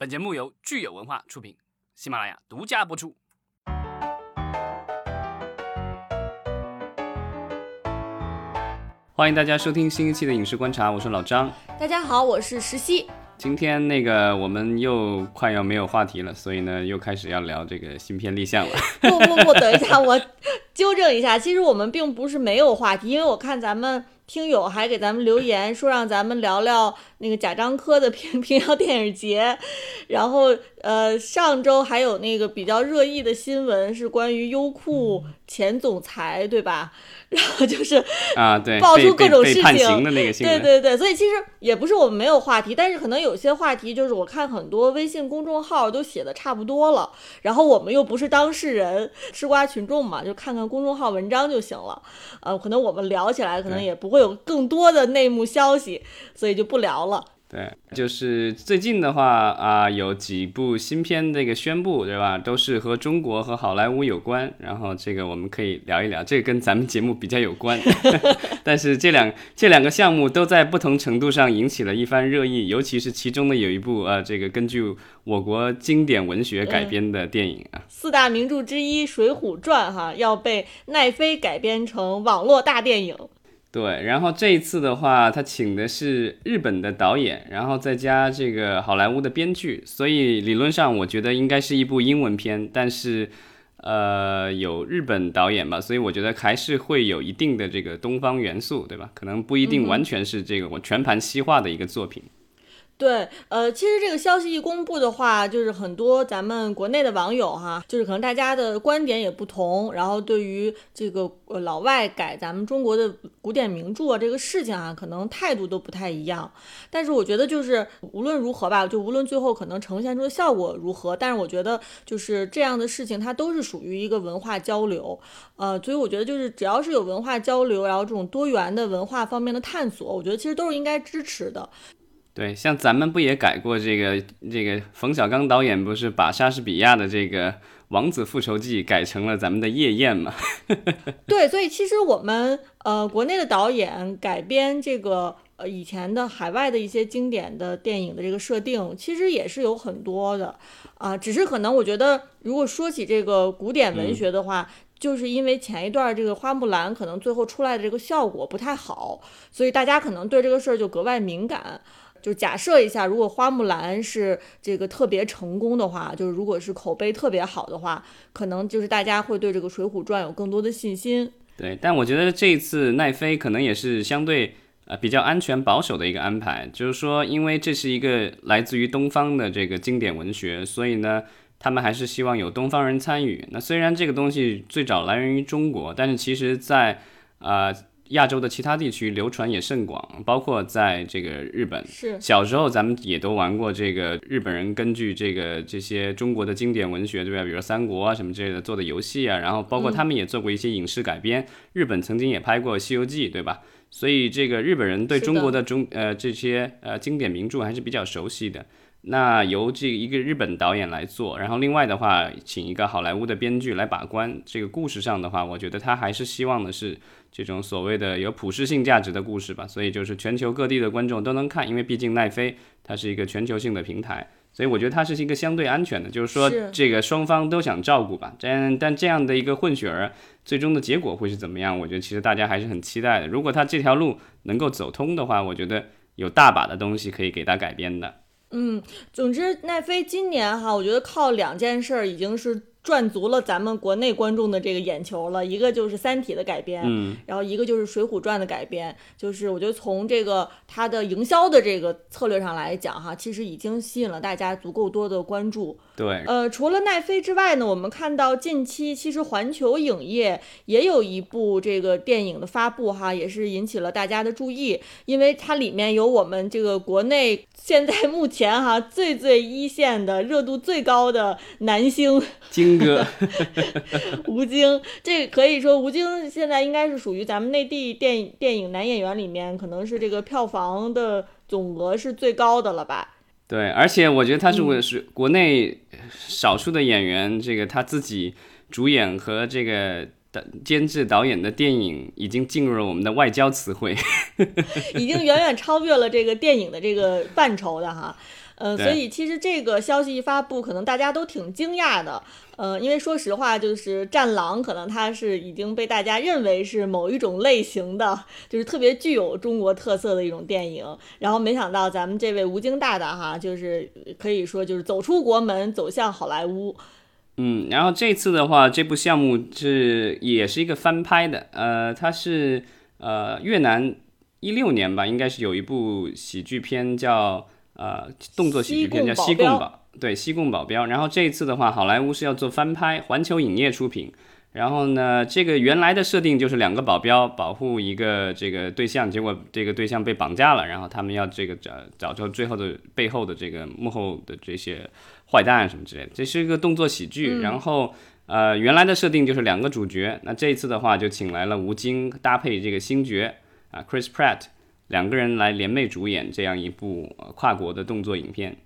本节目由聚友文化出品，喜马拉雅独家播出。欢迎大家收听新一期的影视观察，我是老张。大家好，我是石溪。今天那个我们又快要没有话题了，所以呢又开始要聊这个新片立项了。不不不，等一下，我纠正一下，其实我们并不是没有话题，因为我看咱们。听友还给咱们留言说让咱们聊聊那个贾樟柯的平平遥电影节，然后呃上周还有那个比较热议的新闻是关于优酷前总裁对吧？然后就是啊对，爆出各种事情的那个新闻，对对对，所以其实也不是我们没有话题，但是可能有些话题就是我看很多微信公众号都写的差不多了，然后我们又不是当事人，吃瓜群众嘛，就看看公众号文章就行了，呃，可能我们聊起来可能也不会。有更多的内幕消息，所以就不聊了。对，就是最近的话啊，有几部新片这个宣布，对吧？都是和中国和好莱坞有关。然后这个我们可以聊一聊，这个跟咱们节目比较有关。但是这两这两个项目都在不同程度上引起了一番热议，尤其是其中的有一部啊，这个根据我国经典文学改编的电影啊，四大名著之一《水浒传》哈，要被奈飞改编成网络大电影。对，然后这一次的话，他请的是日本的导演，然后再加这个好莱坞的编剧，所以理论上我觉得应该是一部英文片，但是，呃，有日本导演吧，所以我觉得还是会有一定的这个东方元素，对吧？可能不一定完全是这个我全盘西化的一个作品。对，呃，其实这个消息一公布的话，就是很多咱们国内的网友哈，就是可能大家的观点也不同，然后对于这个呃老外改咱们中国的古典名著啊这个事情啊，可能态度都不太一样。但是我觉得就是无论如何吧，就无论最后可能呈现出的效果如何，但是我觉得就是这样的事情，它都是属于一个文化交流，呃，所以我觉得就是只要是有文化交流，然后这种多元的文化方面的探索，我觉得其实都是应该支持的。对，像咱们不也改过这个这个冯小刚导演不是把莎士比亚的这个《王子复仇记》改成了咱们的《夜宴》吗？对，所以其实我们呃国内的导演改编这个呃以前的海外的一些经典的电影的这个设定，其实也是有很多的啊。只是可能我觉得，如果说起这个古典文学的话，就是因为前一段这个花木兰可能最后出来的这个效果不太好，所以大家可能对这个事儿就格外敏感。就假设一下，如果花木兰是这个特别成功的话，就是如果是口碑特别好的话，可能就是大家会对这个《水浒传》有更多的信心。对，但我觉得这一次奈飞可能也是相对呃比较安全保守的一个安排，就是说，因为这是一个来自于东方的这个经典文学，所以呢，他们还是希望有东方人参与。那虽然这个东西最早来源于中国，但是其实在啊。亚洲的其他地区流传也甚广，包括在这个日本。是小时候咱们也都玩过这个日本人根据这个这些中国的经典文学，对吧？比如三国啊什么之类的做的游戏啊，然后包括他们也做过一些影视改编。日本曾经也拍过《西游记》，对吧？所以这个日本人对中国的中呃这些呃经典名著还是比较熟悉的。那由这一个日本导演来做，然后另外的话，请一个好莱坞的编剧来把关。这个故事上的话，我觉得他还是希望的是这种所谓的有普适性价值的故事吧。所以就是全球各地的观众都能看，因为毕竟奈飞它是一个全球性的平台，所以我觉得它是一个相对安全的，就是说这个双方都想照顾吧。但但这样的一个混血儿，最终的结果会是怎么样？我觉得其实大家还是很期待的。如果他这条路能够走通的话，我觉得有大把的东西可以给他改编的。嗯，总之奈飞今年哈，我觉得靠两件事儿已经是。赚足了咱们国内观众的这个眼球了，一个就是《三体》的改编，嗯，然后一个就是《水浒传》的改编，就是我觉得从这个它的营销的这个策略上来讲，哈，其实已经吸引了大家足够多的关注。对，呃，除了奈飞之外呢，我们看到近期其实环球影业也有一部这个电影的发布，哈，也是引起了大家的注意，因为它里面有我们这个国内现在目前哈最最一线的热度最高的男星。金哥，吴京，这可以说吴京现在应该是属于咱们内地电影电影男演员里面，可能是这个票房的总额是最高的了吧？对，而且我觉得他是我是国内少数的演员，这个他自己主演和这个的监制导演的电影，已经进入了我们的外交词汇，已经远远超越了这个电影的这个范畴的哈。呃，所以其实这个消息一发布，可能大家都挺惊讶的。呃，因为说实话，就是《战狼》可能它是已经被大家认为是某一种类型的，就是特别具有中国特色的一种电影。然后没想到咱们这位吴京大大哈，就是可以说就是走出国门，走向好莱坞。嗯，然后这次的话，这部项目是也是一个翻拍的，呃，它是呃越南一六年吧，应该是有一部喜剧片叫呃动作喜剧片叫《西贡保》，对，《西贡保镖》。然后这一次的话，好莱坞是要做翻拍，环球影业出品。然后呢，这个原来的设定就是两个保镖保护一个这个对象，结果这个对象被绑架了，然后他们要这个找找出最后的背后的这个幕后的这些坏蛋什么之类的。这是一个动作喜剧。然后呃，原来的设定就是两个主角，那这一次的话就请来了吴京搭配这个星爵啊，Chris Pratt 两个人来联袂主演这样一部跨国的动作影片。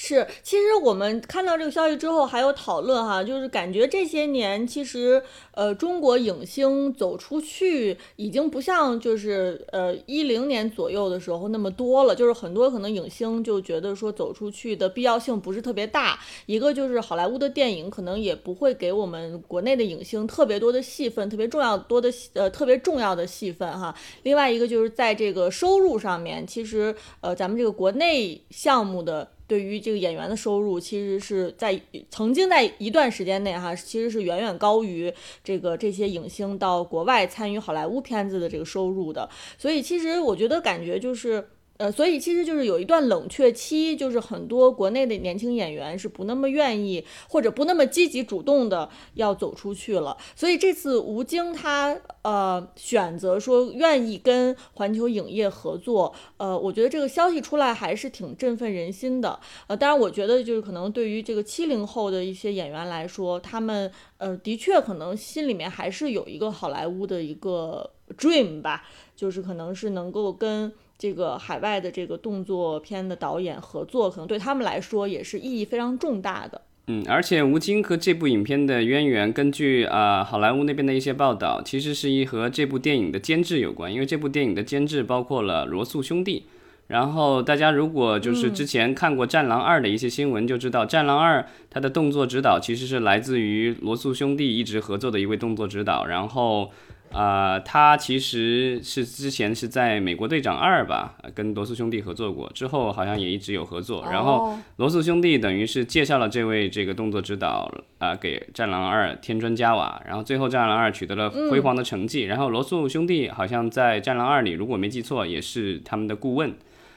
是，其实我们看到这个消息之后还有讨论哈，就是感觉这些年其实呃中国影星走出去已经不像就是呃一零年左右的时候那么多了，就是很多可能影星就觉得说走出去的必要性不是特别大，一个就是好莱坞的电影可能也不会给我们国内的影星特别多的戏份，特别重要多的呃特别重要的戏份哈，另外一个就是在这个收入上面，其实呃咱们这个国内项目的。对于这个演员的收入，其实是在曾经在一段时间内哈，其实是远远高于这个这些影星到国外参与好莱坞片子的这个收入的。所以其实我觉得感觉就是。呃，所以其实就是有一段冷却期，就是很多国内的年轻演员是不那么愿意或者不那么积极主动的要走出去了。所以这次吴京他呃选择说愿意跟环球影业合作，呃，我觉得这个消息出来还是挺振奋人心的。呃，当然我觉得就是可能对于这个七零后的一些演员来说，他们呃的确可能心里面还是有一个好莱坞的一个 dream 吧，就是可能是能够跟。这个海外的这个动作片的导演合作，可能对他们来说也是意义非常重大的。嗯，而且吴京和这部影片的渊源，根据啊好莱坞那边的一些报道，其实是一和这部电影的监制有关。因为这部电影的监制包括了罗素兄弟。然后大家如果就是之前看过《战狼二》的一些新闻，就知道《战狼二》它的动作指导其实是来自于罗素兄弟一直合作的一位动作指导。然后。啊，他其实是之前是在美国队长二吧，跟罗素兄弟合作过，之后好像也一直有合作。然后罗素兄弟等于是介绍了这位这个动作指导啊，给战狼二添砖加瓦，然后最后战狼二取得了辉煌的成绩。然后罗素兄弟好像在战狼二里，如果没记错，也是他们的顾问，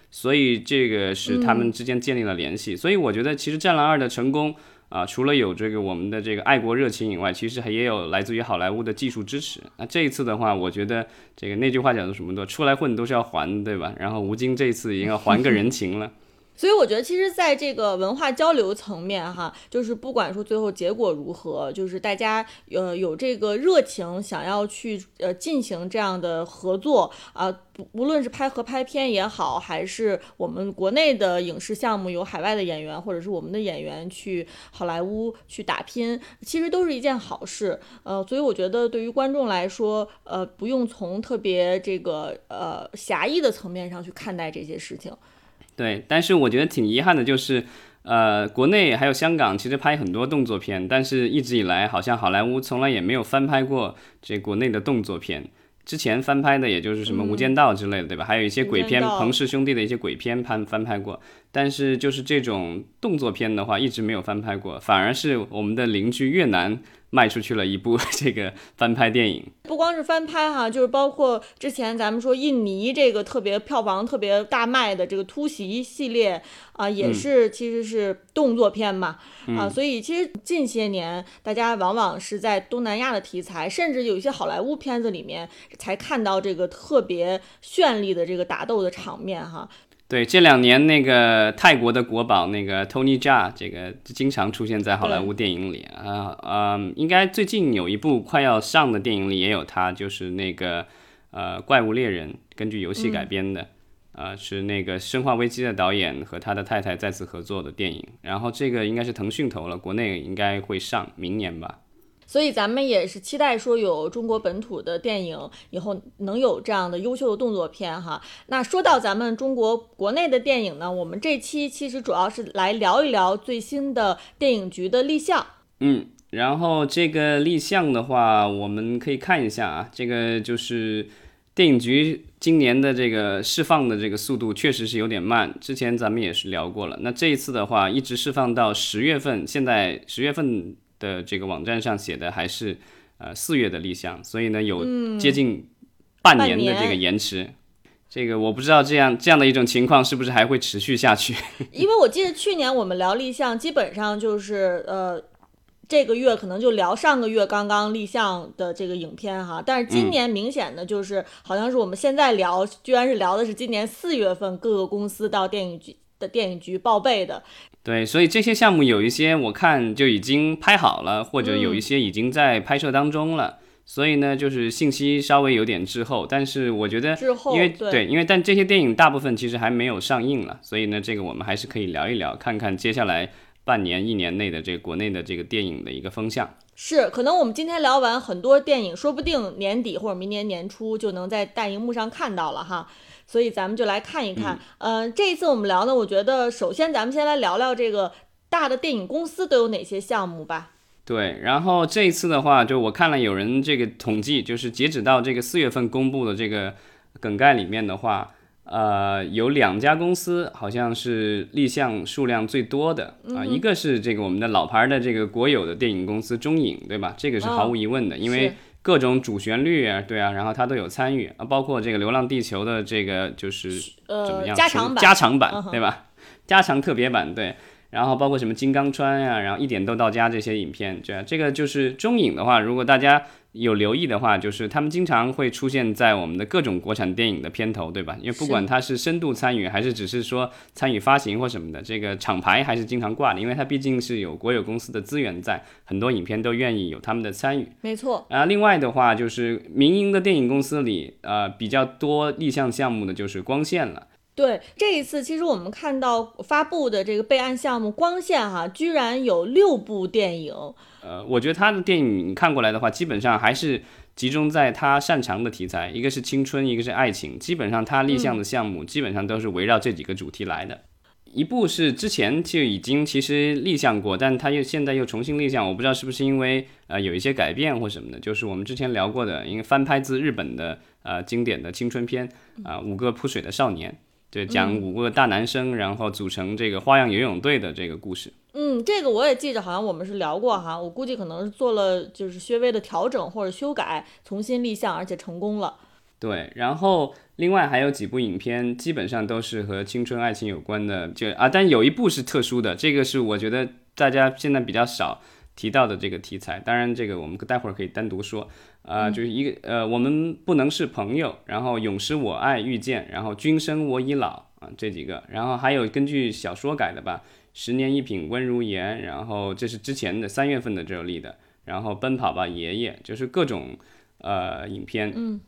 所以这个是他们之间建立了联系。所以我觉得其实战狼二的成功。啊，除了有这个我们的这个爱国热情以外，其实还也有来自于好莱坞的技术支持。那这一次的话，我觉得这个那句话讲的什么的，出来混都是要还，对吧？然后吴京这一次已经要还个人情了。所以我觉得，其实，在这个文化交流层面，哈，就是不管说最后结果如何，就是大家呃有这个热情，想要去呃进行这样的合作啊，不无论是拍合拍片也好，还是我们国内的影视项目有海外的演员，或者是我们的演员去好莱坞去打拼，其实都是一件好事。呃，所以我觉得对于观众来说，呃，不用从特别这个呃狭义的层面上去看待这些事情。对，但是我觉得挺遗憾的，就是，呃，国内还有香港其实拍很多动作片，但是一直以来好像好莱坞从来也没有翻拍过这国内的动作片。之前翻拍的也就是什么《无间道》之类的，对吧？还有一些鬼片，彭氏兄弟的一些鬼片翻翻拍过，但是就是这种动作片的话，一直没有翻拍过，反而是我们的邻居越南。卖出去了一部 这个翻拍电影，不光是翻拍哈，就是包括之前咱们说印尼这个特别票房特别大卖的这个突袭系列啊，也是其实是动作片嘛啊，所以其实近些年大家往往是在东南亚的题材，甚至有一些好莱坞片子里面才看到这个特别绚丽的这个打斗的场面哈。对，这两年那个泰国的国宝那个 Tony Jaa，这个经常出现在好莱坞电影里啊，嗯，应该最近有一部快要上的电影里也有他，就是那个呃怪物猎人，根据游戏改编的，呃，是那个生化危机的导演和他的太太再次合作的电影，然后这个应该是腾讯投了，国内应该会上明年吧。所以咱们也是期待说有中国本土的电影以后能有这样的优秀的动作片哈。那说到咱们中国国内的电影呢，我们这期其实主要是来聊一聊最新的电影局的立项。嗯，然后这个立项的话，我们可以看一下啊，这个就是电影局今年的这个释放的这个速度确实是有点慢。之前咱们也是聊过了，那这一次的话，一直释放到十月份，现在十月份的这个网站上写的还是呃四月的立项，所以呢有接近半年的这个延迟。这个我不知道这样这样的一种情况是不是还会持续下去？因为我记得去年我们聊立项，基本上就是呃。这个月可能就聊上个月刚刚立项的这个影片哈，但是今年明显的就是好像是我们现在聊，居然是聊的是今年四月份各个公司到电影局的电影局报备的。对，所以这些项目有一些我看就已经拍好了，或者有一些已经在拍摄当中了，所以呢就是信息稍微有点滞后，但是我觉得因为对，因为但这些电影大部分其实还没有上映了，所以呢这个我们还是可以聊一聊，看看接下来。半年、一年内的这个国内的这个电影的一个风向是，可能我们今天聊完很多电影，说不定年底或者明年年初就能在大荧幕上看到了哈。所以咱们就来看一看。嗯，这一次我们聊呢，我觉得首先咱们先来聊聊这个大的电影公司都有哪些项目吧。对，然后这一次的话，就我看了有人这个统计，就是截止到这个四月份公布的这个梗概里面的话。呃，有两家公司好像是立项数量最多的啊，一个是这个我们的老牌的这个国有的电影公司中影，对吧？这个是毫无疑问的，因为各种主旋律啊，对啊，然后他都有参与啊，包括这个《流浪地球》的这个就是怎么样加长版，加长版对吧？加长特别版对。然后包括什么金刚川呀，然后一点都到家这些影片，对啊这个就是中影的话，如果大家有留意的话，就是他们经常会出现在我们的各种国产电影的片头，对吧？因为不管他是深度参与，还是只是说参与发行或什么的，这个厂牌还是经常挂的，因为它毕竟是有国有公司的资源在，很多影片都愿意有他们的参与。没错。啊，另外的话就是民营的电影公司里，呃，比较多立项项目的就是光线了。对这一次，其实我们看到发布的这个备案项目光线哈，居然有六部电影。呃，我觉得他的电影看过来的话，基本上还是集中在他擅长的题材，一个是青春，一个是爱情。基本上他立项的项目基本上都是围绕这几个主题来的。一部是之前就已经其实立项过，但他又现在又重新立项，我不知道是不是因为呃有一些改变或什么的。就是我们之前聊过的，因为翻拍自日本的呃经典的青春片啊，《五个扑水的少年》。对，讲五个大男生，然后组成这个花样游泳队的这个故事。嗯，这个我也记着，好像我们是聊过哈。我估计可能是做了就是稍微的调整或者修改，重新立项，而且成功了。对，然后另外还有几部影片，基本上都是和青春爱情有关的，就啊，但有一部是特殊的，这个是我觉得大家现在比较少提到的这个题材。当然，这个我们待会儿可以单独说。啊，就是一个呃，我们不能是朋友，然后永失我爱遇见，然后君生我已老啊，这几个，然后还有根据小说改的吧，十年一品温如言，然后这是之前的三月份的这立的，然后奔跑吧爷爷，就是各种呃影片，嗯，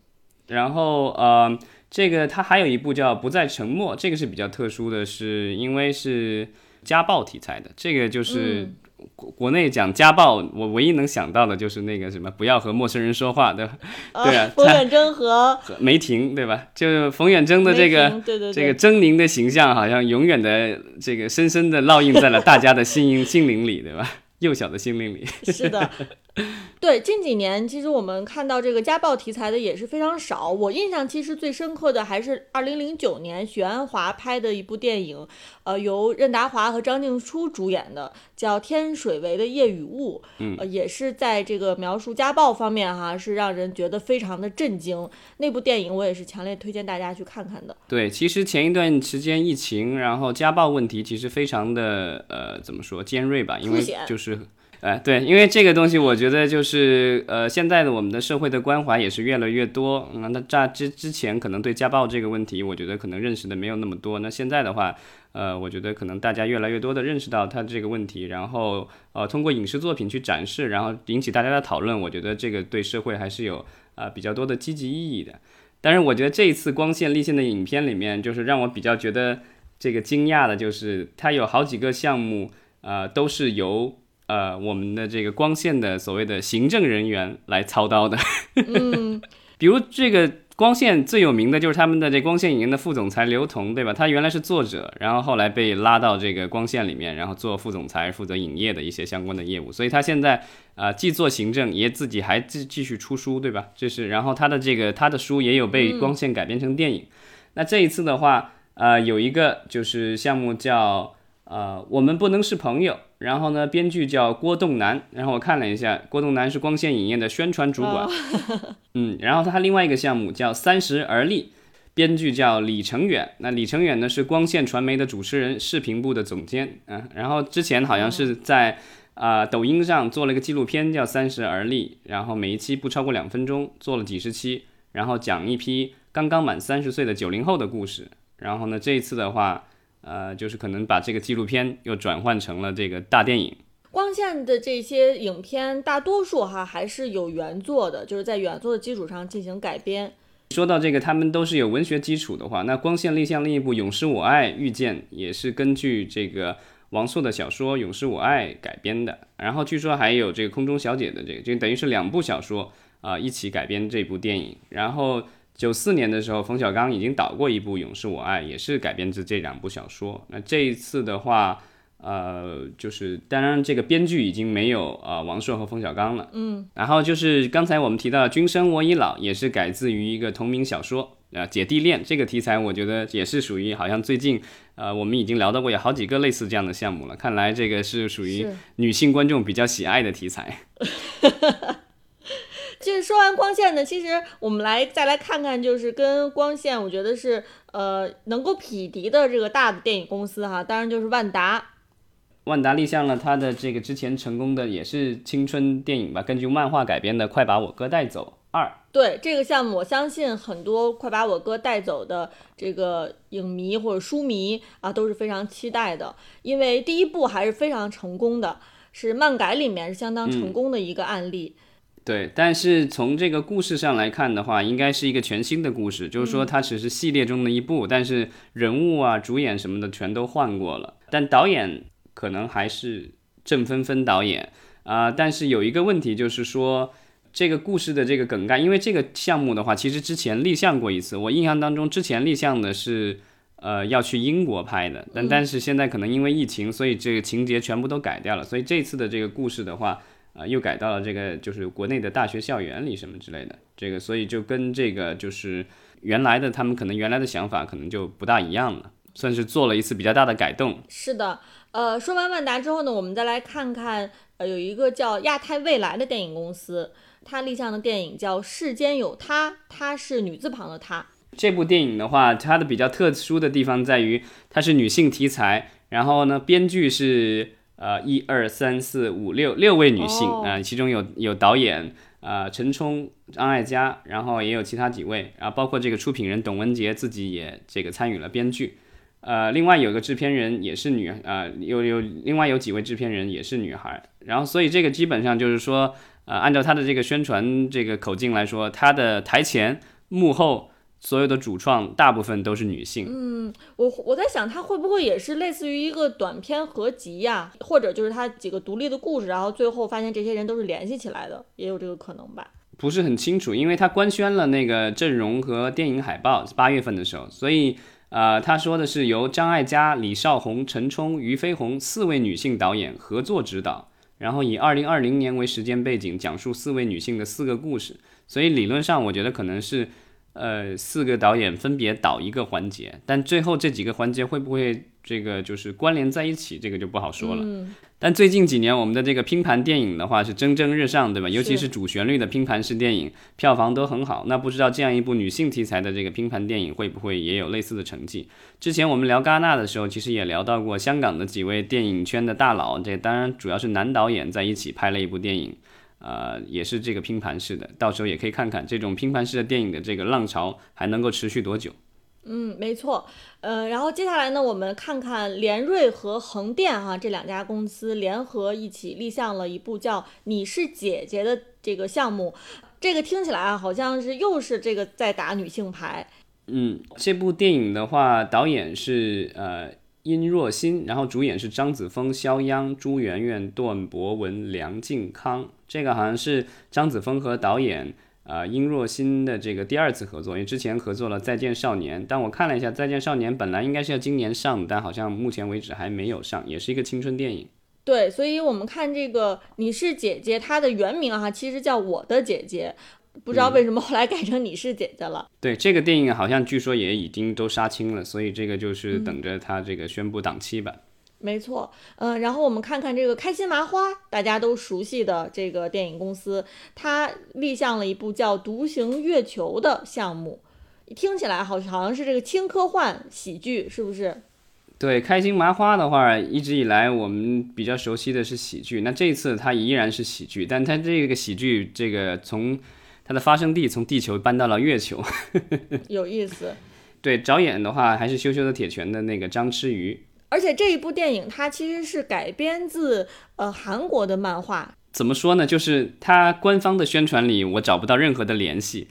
然后呃，这个它还有一部叫不再沉默，这个是比较特殊的，是因为是家暴题材的，这个就是。国国内讲家暴，我唯一能想到的就是那个什么，不要和陌生人说话，对吧？对啊，冯远征和梅婷，对吧？就是冯远征的这个对对这个狰狞的形象，好像永远的这个深深的烙印在了大家的心心灵里，对吧？幼小的心灵里。是的。对，近几年其实我们看到这个家暴题材的也是非常少。我印象其实最深刻的还是二零零九年许鞍华拍的一部电影，呃，由任达华和张静初主演的，叫《天水围的夜与雾》。嗯，也是在这个描述家暴方面哈，是让人觉得非常的震惊。那部电影我也是强烈推荐大家去看看的。对，其实前一段时间疫情，然后家暴问题其实非常的呃，怎么说尖锐吧？因为就是。哎，对，因为这个东西，我觉得就是呃，现在的我们的社会的关怀也是越来越多。那那在之之前，可能对家暴这个问题，我觉得可能认识的没有那么多。那现在的话，呃，我觉得可能大家越来越多的认识到它这个问题，然后呃，通过影视作品去展示，然后引起大家的讨论，我觉得这个对社会还是有啊比较多的积极意义的。但是我觉得这一次光线立线的影片里面，就是让我比较觉得这个惊讶的，就是它有好几个项目，呃，都是由。呃我们的这个光线的所谓的行政人员来操刀的。嗯，比如这个光线最有名的就是他们的这光线影业的副总裁刘同，对吧？他原来是作者，然后后来被拉到这个光线里面，然后做副总裁，负责影业的一些相关的业务。所以他现在啊，既做行政，也自己还继继续出书，对吧？这是，然后他的这个他的书也有被光线改编成电影。那这一次的话，呃，有一个就是项目叫呃，我们不能是朋友。然后呢，编剧叫郭栋南。然后我看了一下，郭栋南是光线影业的宣传主管。嗯，然后他另外一个项目叫《三十而立》，编剧叫李成远。那李成远呢是光线传媒的主持人，视频部的总监。嗯，然后之前好像是在啊抖音上做了一个纪录片叫《三十而立》，然后每一期不超过两分钟，做了几十期，然后讲一批刚刚满三十岁的九零后的故事。然后呢，这一次的话。呃，就是可能把这个纪录片又转换成了这个大电影。光线的这些影片，大多数哈还是有原作的，就是在原作的基础上进行改编。说到这个，他们都是有文学基础的话，那光线立项另一部《永失我爱遇见》也是根据这个王朔的小说《永失我爱》改编的。然后据说还有这个空中小姐的这个，就等于是两部小说啊一起改编这部电影。然后。九四年的时候，冯小刚已经导过一部《勇士我爱》，也是改编自这两部小说。那这一次的话，呃，就是当然这个编剧已经没有呃王朔和冯小刚了。嗯。然后就是刚才我们提到《君生我已老》，也是改自于一个同名小说啊，姐弟恋这个题材，我觉得也是属于好像最近呃我们已经聊到过有好几个类似这样的项目了。看来这个是属于女性观众比较喜爱的题材。就是说完光线呢，其实我们来再来看看，就是跟光线，我觉得是呃能够匹敌的这个大的电影公司哈，当然就是万达。万达立项了他的这个之前成功的也是青春电影吧，根据漫画改编的《快把我哥带走二》。对这个项目，我相信很多快把我哥带走的这个影迷或者书迷啊都是非常期待的，因为第一部还是非常成功的，是漫改里面是相当成功的一个案例。对，但是从这个故事上来看的话，应该是一个全新的故事，就是说它只是系列中的一部，但是人物啊、主演什么的全都换过了，但导演可能还是郑芬芬导演啊。但是有一个问题就是说，这个故事的这个梗概，因为这个项目的话，其实之前立项过一次，我印象当中之前立项的是呃要去英国拍的，但但是现在可能因为疫情，所以这个情节全部都改掉了，所以这次的这个故事的话。啊，又改到了这个，就是国内的大学校园里什么之类的，这个，所以就跟这个就是原来的他们可能原来的想法可能就不大一样了，算是做了一次比较大的改动。是的，呃，说完万达之后呢，我们再来看看，呃，有一个叫亚太未来的电影公司，它立项的电影叫《世间有她》，她是女字旁的她。这部电影的话，它的比较特殊的地方在于它是女性题材，然后呢，编剧是。呃，一二三四五六六位女性啊，其中有有导演啊陈冲、张艾嘉，然后也有其他几位，然后包括这个出品人董文杰自己也这个参与了编剧，呃，另外有个制片人也是女，呃，有有另外有几位制片人也是女孩，然后所以这个基本上就是说，呃，按照他的这个宣传这个口径来说，他的台前幕后。所有的主创大部分都是女性。嗯，我我在想，它会不会也是类似于一个短片合集呀？或者就是它几个独立的故事，然后最后发现这些人都是联系起来的，也有这个可能吧？不是很清楚，因为他官宣了那个阵容和电影海报，八月份的时候，所以呃，他说的是由张艾嘉、李少红、陈冲、俞飞鸿四位女性导演合作执导，然后以二零二零年为时间背景，讲述四位女性的四个故事。所以理论上，我觉得可能是。呃，四个导演分别导一个环节，但最后这几个环节会不会这个就是关联在一起，这个就不好说了。但最近几年我们的这个拼盘电影的话是蒸蒸日上，对吧？尤其是主旋律的拼盘式电影，票房都很好。那不知道这样一部女性题材的这个拼盘电影会不会也有类似的成绩？之前我们聊戛纳的时候，其实也聊到过香港的几位电影圈的大佬，这当然主要是男导演在一起拍了一部电影。呃，也是这个拼盘式的，到时候也可以看看这种拼盘式的电影的这个浪潮还能够持续多久。嗯，没错。呃，然后接下来呢，我们看看联瑞和横店哈这两家公司联合一起立项了一部叫《你是姐姐》的这个项目。这个听起来啊，好像是又是这个在打女性牌。嗯，这部电影的话，导演是呃殷若欣，然后主演是张子枫、肖央、朱媛媛、段博文、梁靖康。这个好像是张子枫和导演啊殷若欣的这个第二次合作，因为之前合作了《再见少年》，但我看了一下，《再见少年》本来应该是要今年上，但好像目前为止还没有上，也是一个青春电影。对，所以我们看这个《你是姐姐》，它的原名啊，其实叫《我的姐姐》。不知道为什么后来改成你是姐姐了。对这个电影好像据说也已经都杀青了，所以这个就是等着它这个宣布档期吧。没错，嗯，然后我们看看这个开心麻花，大家都熟悉的这个电影公司，它立项了一部叫《独行月球》的项目，听起来好像好像是这个轻科幻喜剧，是不是？对，开心麻花的话，一直以来我们比较熟悉的是喜剧，那这一次它依然是喜剧，但它这个喜剧这个从它的发生地从地球搬到了月球，有意思。对，导演的话还是羞羞的铁拳的那个张弛宇。而且这一部电影它其实是改编自呃韩国的漫画。怎么说呢？就是它官方的宣传里我找不到任何的联系，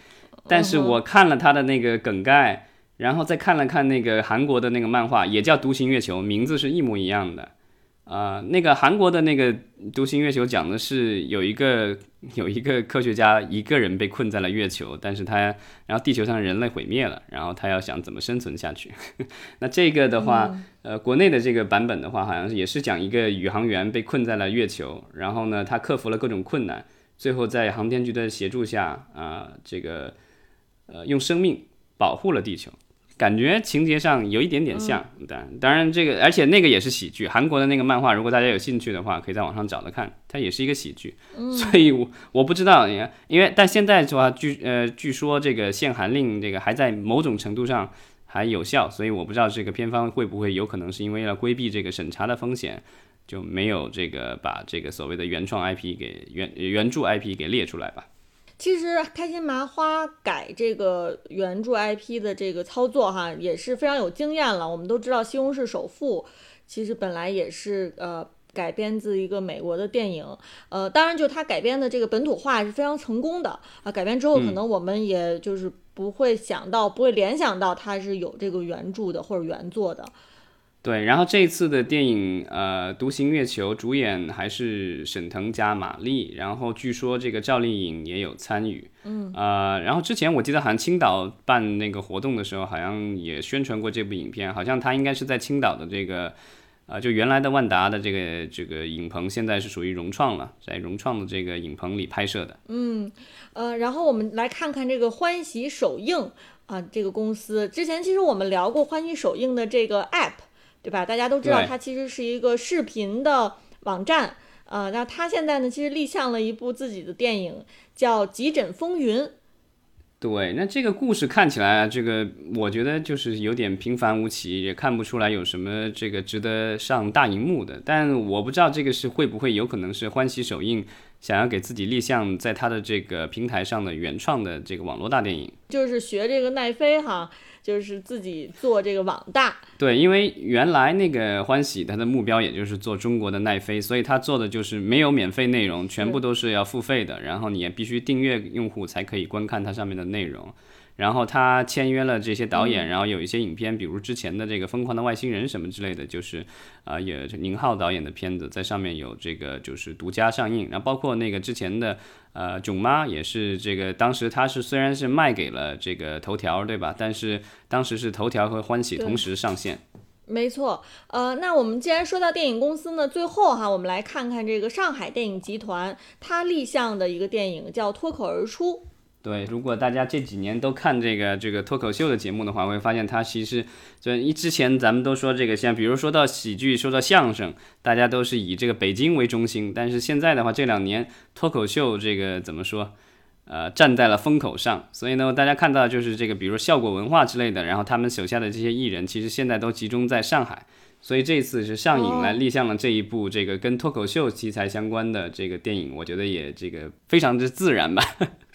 但是我看了它的那个梗概，然后再看了看那个韩国的那个漫画，也叫《独行月球》，名字是一模一样的。啊，那个韩国的那个《独行月球》讲的是有一个 有一个科学家一个人被困在了月球，但是他然后地球上人类毁灭了，然后他要想怎么生存下去。那这个的话，呃，国内的这个版本的话，好像也是讲一个宇航员被困在了月球，然后呢，他克服了各种困难，最后在航天局的协助下啊，这个呃用生命保护了地球。感觉情节上有一点点像，但当然这个，而且那个也是喜剧。韩国的那个漫画，如果大家有兴趣的话，可以在网上找着看，它也是一个喜剧。所以，我我不知道，因为但现在的话，据呃据说这个限韩令这个还在某种程度上还有效，所以我不知道这个片方会不会有可能是因为要规避这个审查的风险，就没有这个把这个所谓的原创 IP 给原原著 IP 给列出来吧。其实开心麻花改这个原著 IP 的这个操作哈，也是非常有经验了。我们都知道《西红柿首富》其实本来也是呃改编自一个美国的电影，呃，当然就它改编的这个本土化是非常成功的啊。改编之后，可能我们也就是不会想到，不会联想到它是有这个原著的或者原作的。对，然后这一次的电影，呃，《独行月球》主演还是沈腾加马丽，然后据说这个赵丽颖也有参与，嗯，呃，然后之前我记得好像青岛办那个活动的时候，好像也宣传过这部影片，好像他应该是在青岛的这个，呃，就原来的万达的这个这个影棚，现在是属于融创了，在融创的这个影棚里拍摄的，嗯，呃，然后我们来看看这个欢喜首映啊，这个公司。之前其实我们聊过欢喜首映的这个 app。对吧？大家都知道，它其实是一个视频的网站，呃，那它现在呢，其实立项了一部自己的电影，叫《急诊风云》。对，那这个故事看起来，这个我觉得就是有点平凡无奇，也看不出来有什么这个值得上大荧幕的。但我不知道这个是会不会有可能是欢喜首映想要给自己立项，在它的这个平台上的原创的这个网络大电影，就是学这个奈飞哈。就是自己做这个网大，对，因为原来那个欢喜他的目标也就是做中国的奈飞，所以他做的就是没有免费内容，全部都是要付费的，然后你也必须订阅用户才可以观看它上面的内容。然后他签约了这些导演，然后有一些影片，比如之前的这个《疯狂的外星人》什么之类的，就是啊，也宁浩导演的片子在上面有这个就是独家上映。然后包括那个之前的呃囧妈也是这个，当时他是虽然是卖给了这个头条，对吧？但是当时是头条和欢喜同时上线。没错，呃，那我们既然说到电影公司呢，最后哈，我们来看看这个上海电影集团它立项的一个电影叫《脱口而出》。对，如果大家这几年都看这个这个脱口秀的节目的话，会发现它其实就一之前咱们都说这个像，比如说到喜剧，说到相声，大家都是以这个北京为中心。但是现在的话，这两年脱口秀这个怎么说，呃，站在了风口上。所以呢，大家看到就是这个，比如效果文化之类的，然后他们手下的这些艺人，其实现在都集中在上海。所以这次是上影来立项了这一部这个跟脱口秀题材相关的这个电影，我觉得也这个非常之自然吧。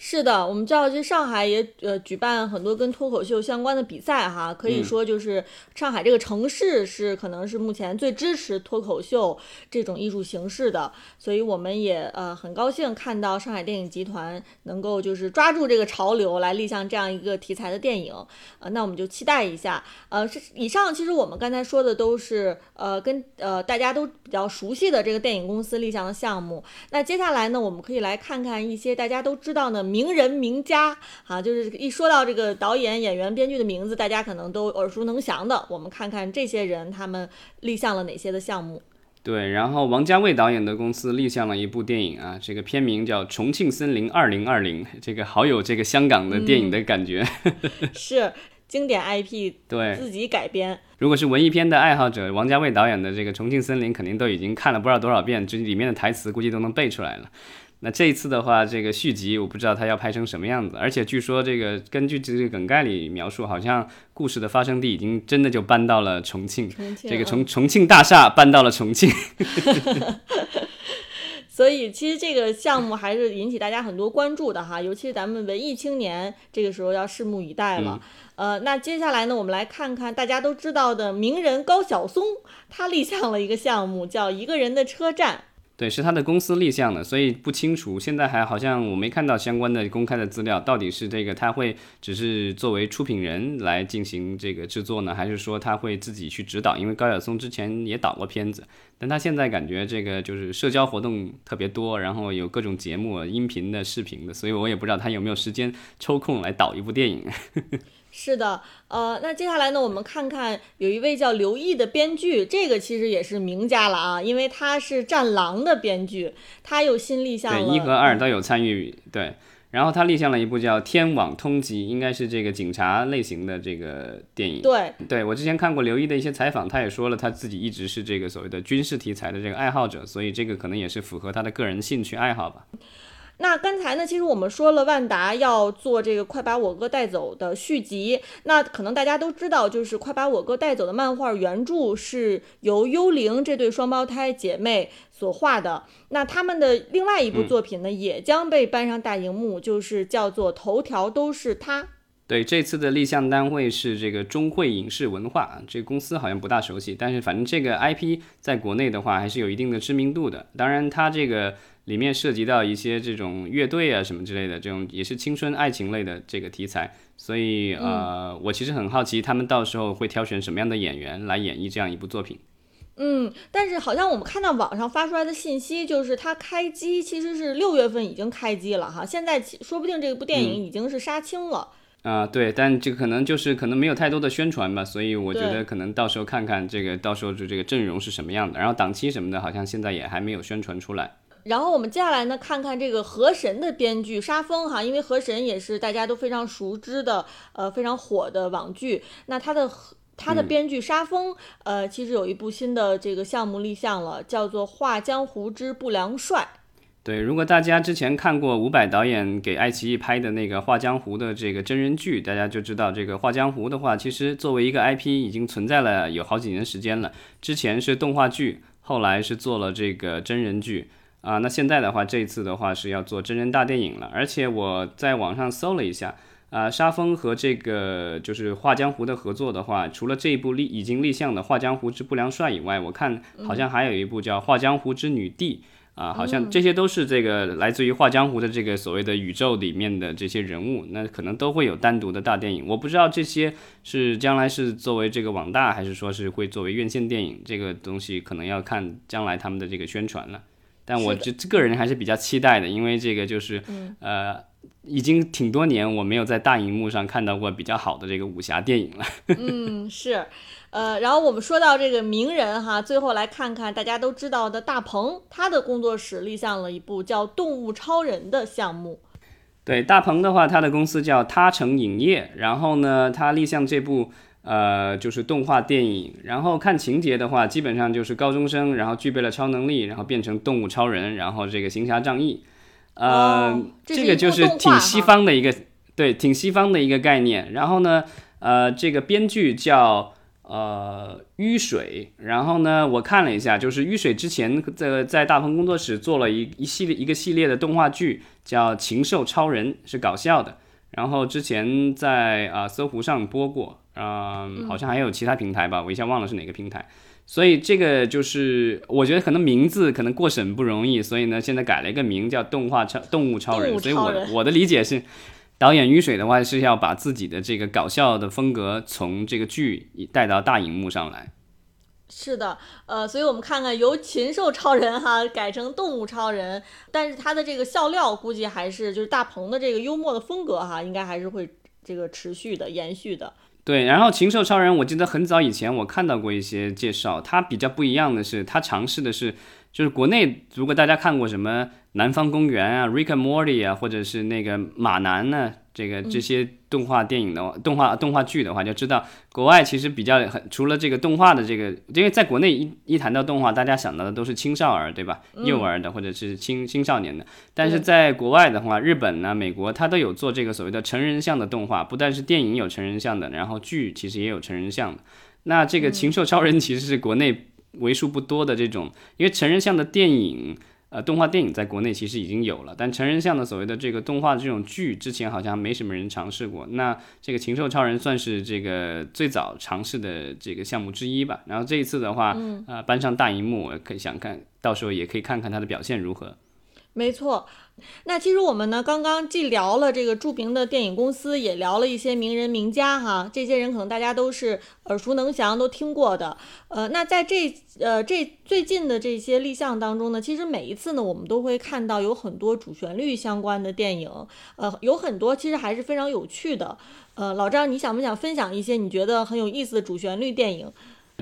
是的，我们知道，这上海也呃举办很多跟脱口秀相关的比赛哈，可以说就是上海这个城市是可能是目前最支持脱口秀这种艺术形式的，所以我们也呃很高兴看到上海电影集团能够就是抓住这个潮流来立项这样一个题材的电影，呃，那我们就期待一下。呃，是以上其实我们刚才说的都是呃跟呃大家都比较熟悉的这个电影公司立项的项目，那接下来呢，我们可以来看看一些大家都知道的。名人名家啊，就是一说到这个导演、演员、编剧的名字，大家可能都耳熟能详的。我们看看这些人他们立项了哪些的项目。对，然后王家卫导演的公司立项了一部电影啊，这个片名叫《重庆森林二零二零》，这个好有这个香港的电影的感觉。是经典 IP，对，自己改编。如果是文艺片的爱好者，王家卫导演的这个《重庆森林》肯定都已经看了不知道多少遍，这里面的台词估计都能背出来了。那这一次的话，这个续集我不知道它要拍成什么样子，而且据说这个根据这个梗概里描述，好像故事的发生地已经真的就搬到了重庆，这个从重庆大厦搬到了重庆。所以其实这个项目还是引起大家很多关注的哈，尤其是咱们文艺青年这个时候要拭目以待了。呃，那接下来呢，我们来看看大家都知道的名人高晓松，他立项了一个项目叫《一个人的车站》。对，是他的公司立项的，所以不清楚。现在还好像我没看到相关的公开的资料，到底是这个他会只是作为出品人来进行这个制作呢，还是说他会自己去指导？因为高晓松之前也导过片子，但他现在感觉这个就是社交活动特别多，然后有各种节目、音频的、视频的，所以我也不知道他有没有时间抽空来导一部电影。是的，呃，那接下来呢，我们看看有一位叫刘毅的编剧，这个其实也是名家了啊，因为他是《战狼》的编剧，他又新立项了，对，一和二都有参与，对，然后他立项了一部叫《天网通缉》，应该是这个警察类型的这个电影，对，对我之前看过刘毅的一些采访，他也说了他自己一直是这个所谓的军事题材的这个爱好者，所以这个可能也是符合他的个人兴趣爱好吧。那刚才呢，其实我们说了万达要做这个《快把我哥带走》的续集，那可能大家都知道，就是《快把我哥带走》的漫画原著是由幽灵这对双胞胎姐妹所画的。那他们的另外一部作品呢，也将被搬上大荧幕，就是叫做《头条都是他》。对，这次的立项单位是这个中汇影视文化，这个公司好像不大熟悉，但是反正这个 IP 在国内的话还是有一定的知名度的。当然，它这个。里面涉及到一些这种乐队啊什么之类的，这种也是青春爱情类的这个题材，所以呃，我其实很好奇他们到时候会挑选什么样的演员来演绎这样一部作品。嗯，但是好像我们看到网上发出来的信息，就是它开机其实是六月份已经开机了哈，现在说不定这部电影已经是杀青了。啊，对，但这个可能就是可能没有太多的宣传吧，所以我觉得可能到时候看看这个到时候就这个阵容是什么样的，然后档期什么的，好像现在也还没有宣传出来。然后我们接下来呢，看看这个《河神》的编剧沙峰哈，因为《河神》也是大家都非常熟知的，呃，非常火的网剧。那他的他的编剧沙峰，呃，其实有一部新的这个项目立项了，叫做《画江湖之不良帅》。对，如果大家之前看过伍佰导演给爱奇艺拍的那个《画江湖》的这个真人剧，大家就知道这个《画江湖》的话，其实作为一个 IP 已经存在了有好几年时间了。之前是动画剧，后来是做了这个真人剧。啊，那现在的话，这次的话是要做真人大电影了，而且我在网上搜了一下，啊，沙峰和这个就是画江湖的合作的话，除了这一部立已经立项的《画江湖之不良帅》以外，我看好像还有一部叫《画江湖之女帝》，啊，好像这些都是这个来自于画江湖的这个所谓的宇宙里面的这些人物，那可能都会有单独的大电影，我不知道这些是将来是作为这个网大，还是说是会作为院线电影，这个东西可能要看将来他们的这个宣传了。但我这个人还是比较期待的，因为这个就是，呃，已经挺多年我没有在大荧幕上看到过比较好的这个武侠电影了。嗯，是，呃，然后我们说到这个名人哈，最后来看看大家都知道的大鹏，他的工作室立项了一部叫《动物超人》的项目。对，大鹏的话，他的公司叫他城影业，然后呢，他立项这部。呃，就是动画电影，然后看情节的话，基本上就是高中生，然后具备了超能力，然后变成动物超人，然后这个行侠仗义。呃，这个就是挺西方的一个，对，挺西方的一个概念。然后呢，呃，这个编剧叫呃淤水，然后呢，我看了一下，就是淤水之前在在大鹏工作室做了一一系列一个系列的动画剧，叫《禽兽超人》，是搞笑的。然后之前在啊搜狐上播过，啊、好像还有其他平台吧，我一下忘了是哪个平台。所以这个就是我觉得可能名字可能过审不容易，所以呢现在改了一个名叫动画超动物超人。所以我我的理解是，导演雨水的话是要把自己的这个搞笑的风格从这个剧带到大荧幕上来。是的，呃，所以我们看看由禽兽超人哈改成动物超人，但是他的这个笑料估计还是就是大鹏的这个幽默的风格哈，应该还是会这个持续的延续的。对，然后禽兽超人，我记得很早以前我看到过一些介绍，它比较不一样的是，它尝试的是，就是国内如果大家看过什么《南方公园》啊、《Rick and Morty》啊，或者是那个马南呢，这个这些动画电影的话、动画动画剧的话，就知道国外其实比较很除了这个动画的这个，因为在国内一一谈到动画，大家想到的都是青少儿，对吧？幼儿的或者是青青少年的，但是在国外的话，日本呢、美国，它都有做这个所谓的成人向的动画，不但是电影有成人向的，然后剧其实也有成人向的。那这个《禽兽超人》其实是国内为数不多的这种，因为成人向的电影。呃，动画电影在国内其实已经有了，但成人向的所谓的这个动画这种剧，之前好像没什么人尝试过。那这个《禽兽超人》算是这个最早尝试的这个项目之一吧。然后这一次的话，呃，搬上大荧幕，我可以想看到时候也可以看看它的表现如何。没错，那其实我们呢，刚刚既聊了这个著名的电影公司，也聊了一些名人名家哈，这些人可能大家都是耳熟能详，都听过的。呃，那在这呃这最近的这些立项当中呢，其实每一次呢，我们都会看到有很多主旋律相关的电影，呃，有很多其实还是非常有趣的。呃，老张，你想不想分享一些你觉得很有意思的主旋律电影？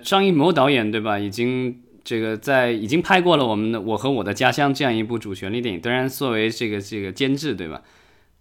张艺谋导演对吧？已经这个在已经拍过了我们的《我和我的家乡》这样一部主旋律电影，当然作为这个这个监制对吧？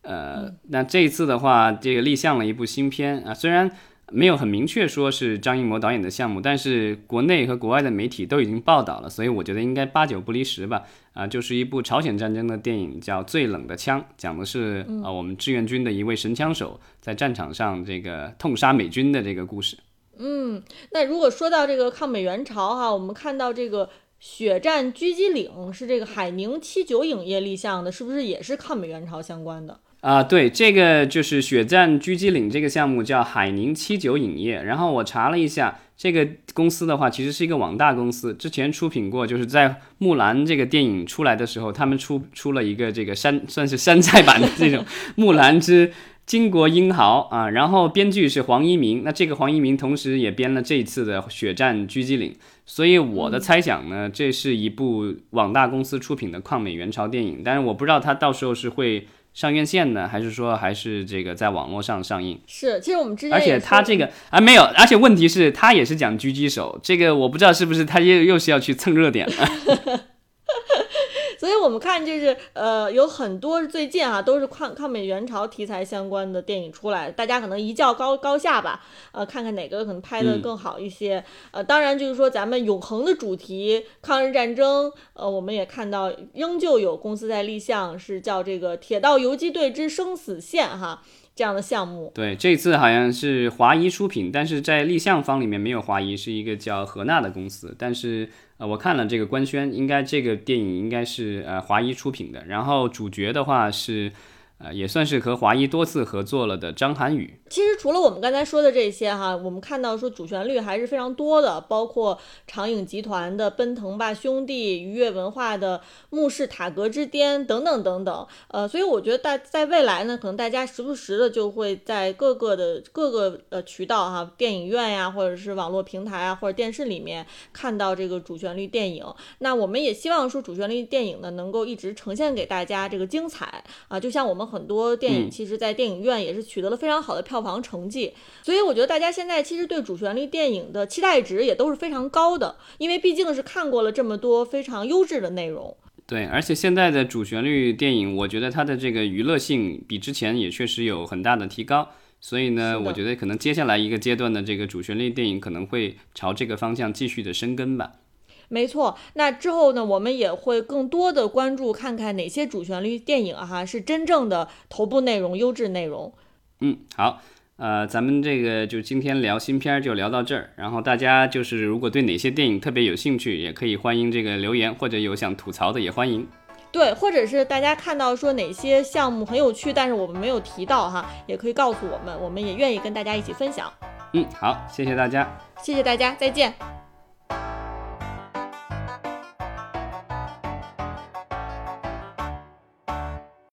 呃，那这一次的话，这个立项了一部新片啊，虽然没有很明确说是张艺谋导演的项目，但是国内和国外的媒体都已经报道了，所以我觉得应该八九不离十吧。啊，就是一部朝鲜战争的电影，叫《最冷的枪》，讲的是啊我们志愿军的一位神枪手在战场上这个痛杀美军的这个故事。嗯，那如果说到这个抗美援朝哈，我们看到这个《血战狙击岭》是这个海宁七九影业立项的，是不是也是抗美援朝相关的？啊，对，这个就是《血战狙击岭》这个项目叫海宁七九影业。然后我查了一下，这个公司的话其实是一个网大公司，之前出品过，就是在《木兰》这个电影出来的时候，他们出出了一个这个山算是山寨版的这种 《木兰之巾帼英豪》啊。然后编剧是黄一鸣，那这个黄一鸣同时也编了这一次的《血战狙击岭》，所以我的猜想呢，这是一部网大公司出品的抗美援朝电影，但是我不知道它到时候是会。上院线呢，还是说还是这个在网络上上映？是，其实我们之前而且他这个啊没有，而且问题是，他也是讲狙击手，这个我不知道是不是他又又是要去蹭热点了。我们看就是呃有很多最近啊都是抗抗美援朝题材相关的电影出来，大家可能一较高高下吧，呃看看哪个可能拍的嗯更好一些。呃，当然就是说咱们永恒的主题抗日战争，呃我们也看到仍旧有公司在立项，是叫这个《铁道游击队之生死线》哈这样的项目。对，这次好像是华谊出品，但是在立项方里面没有华谊，是一个叫何娜的公司。但是呃，我看了这个官宣，应该这个电影应该是呃华谊出品的。然后主角的话是呃也算是和华谊多次合作了的张涵予。其实除了我们刚才说的这些哈，我们看到说主旋律还是非常多的，包括长影集团的《奔腾吧兄弟》、愉悦文化的《穆氏塔格之巅》等等等等。呃，所以我觉得大在未来呢，可能大家时不时的就会在各个的各个呃渠道哈，电影院呀，或者是网络平台啊，或者电视里面看到这个主旋律电影。那我们也希望说主旋律电影呢，能够一直呈现给大家这个精彩啊，就像我们很多电影嗯其实，在电影院也是取得了非常好的票房成绩，所以我觉得大家现在其实对主旋律电影的期待值也都是非常高的，因为毕竟是看过了这么多非常优质的内容。对，而且现在的主旋律电影，我觉得它的这个娱乐性比之前也确实有很大的提高。所以呢，我觉得可能接下来一个阶段的这个主旋律电影可能会朝这个方向继续的生根吧。没错，那之后呢，我们也会更多的关注看看哪些主旋律电影哈是真正的头部内容、优质内容。嗯，好，呃，咱们这个就今天聊新片儿就聊到这儿，然后大家就是如果对哪些电影特别有兴趣，也可以欢迎这个留言，或者有想吐槽的也欢迎。对，或者是大家看到说哪些项目很有趣，但是我们没有提到哈，也可以告诉我们，我们也愿意跟大家一起分享。嗯，好，谢谢大家，谢谢大家，再见。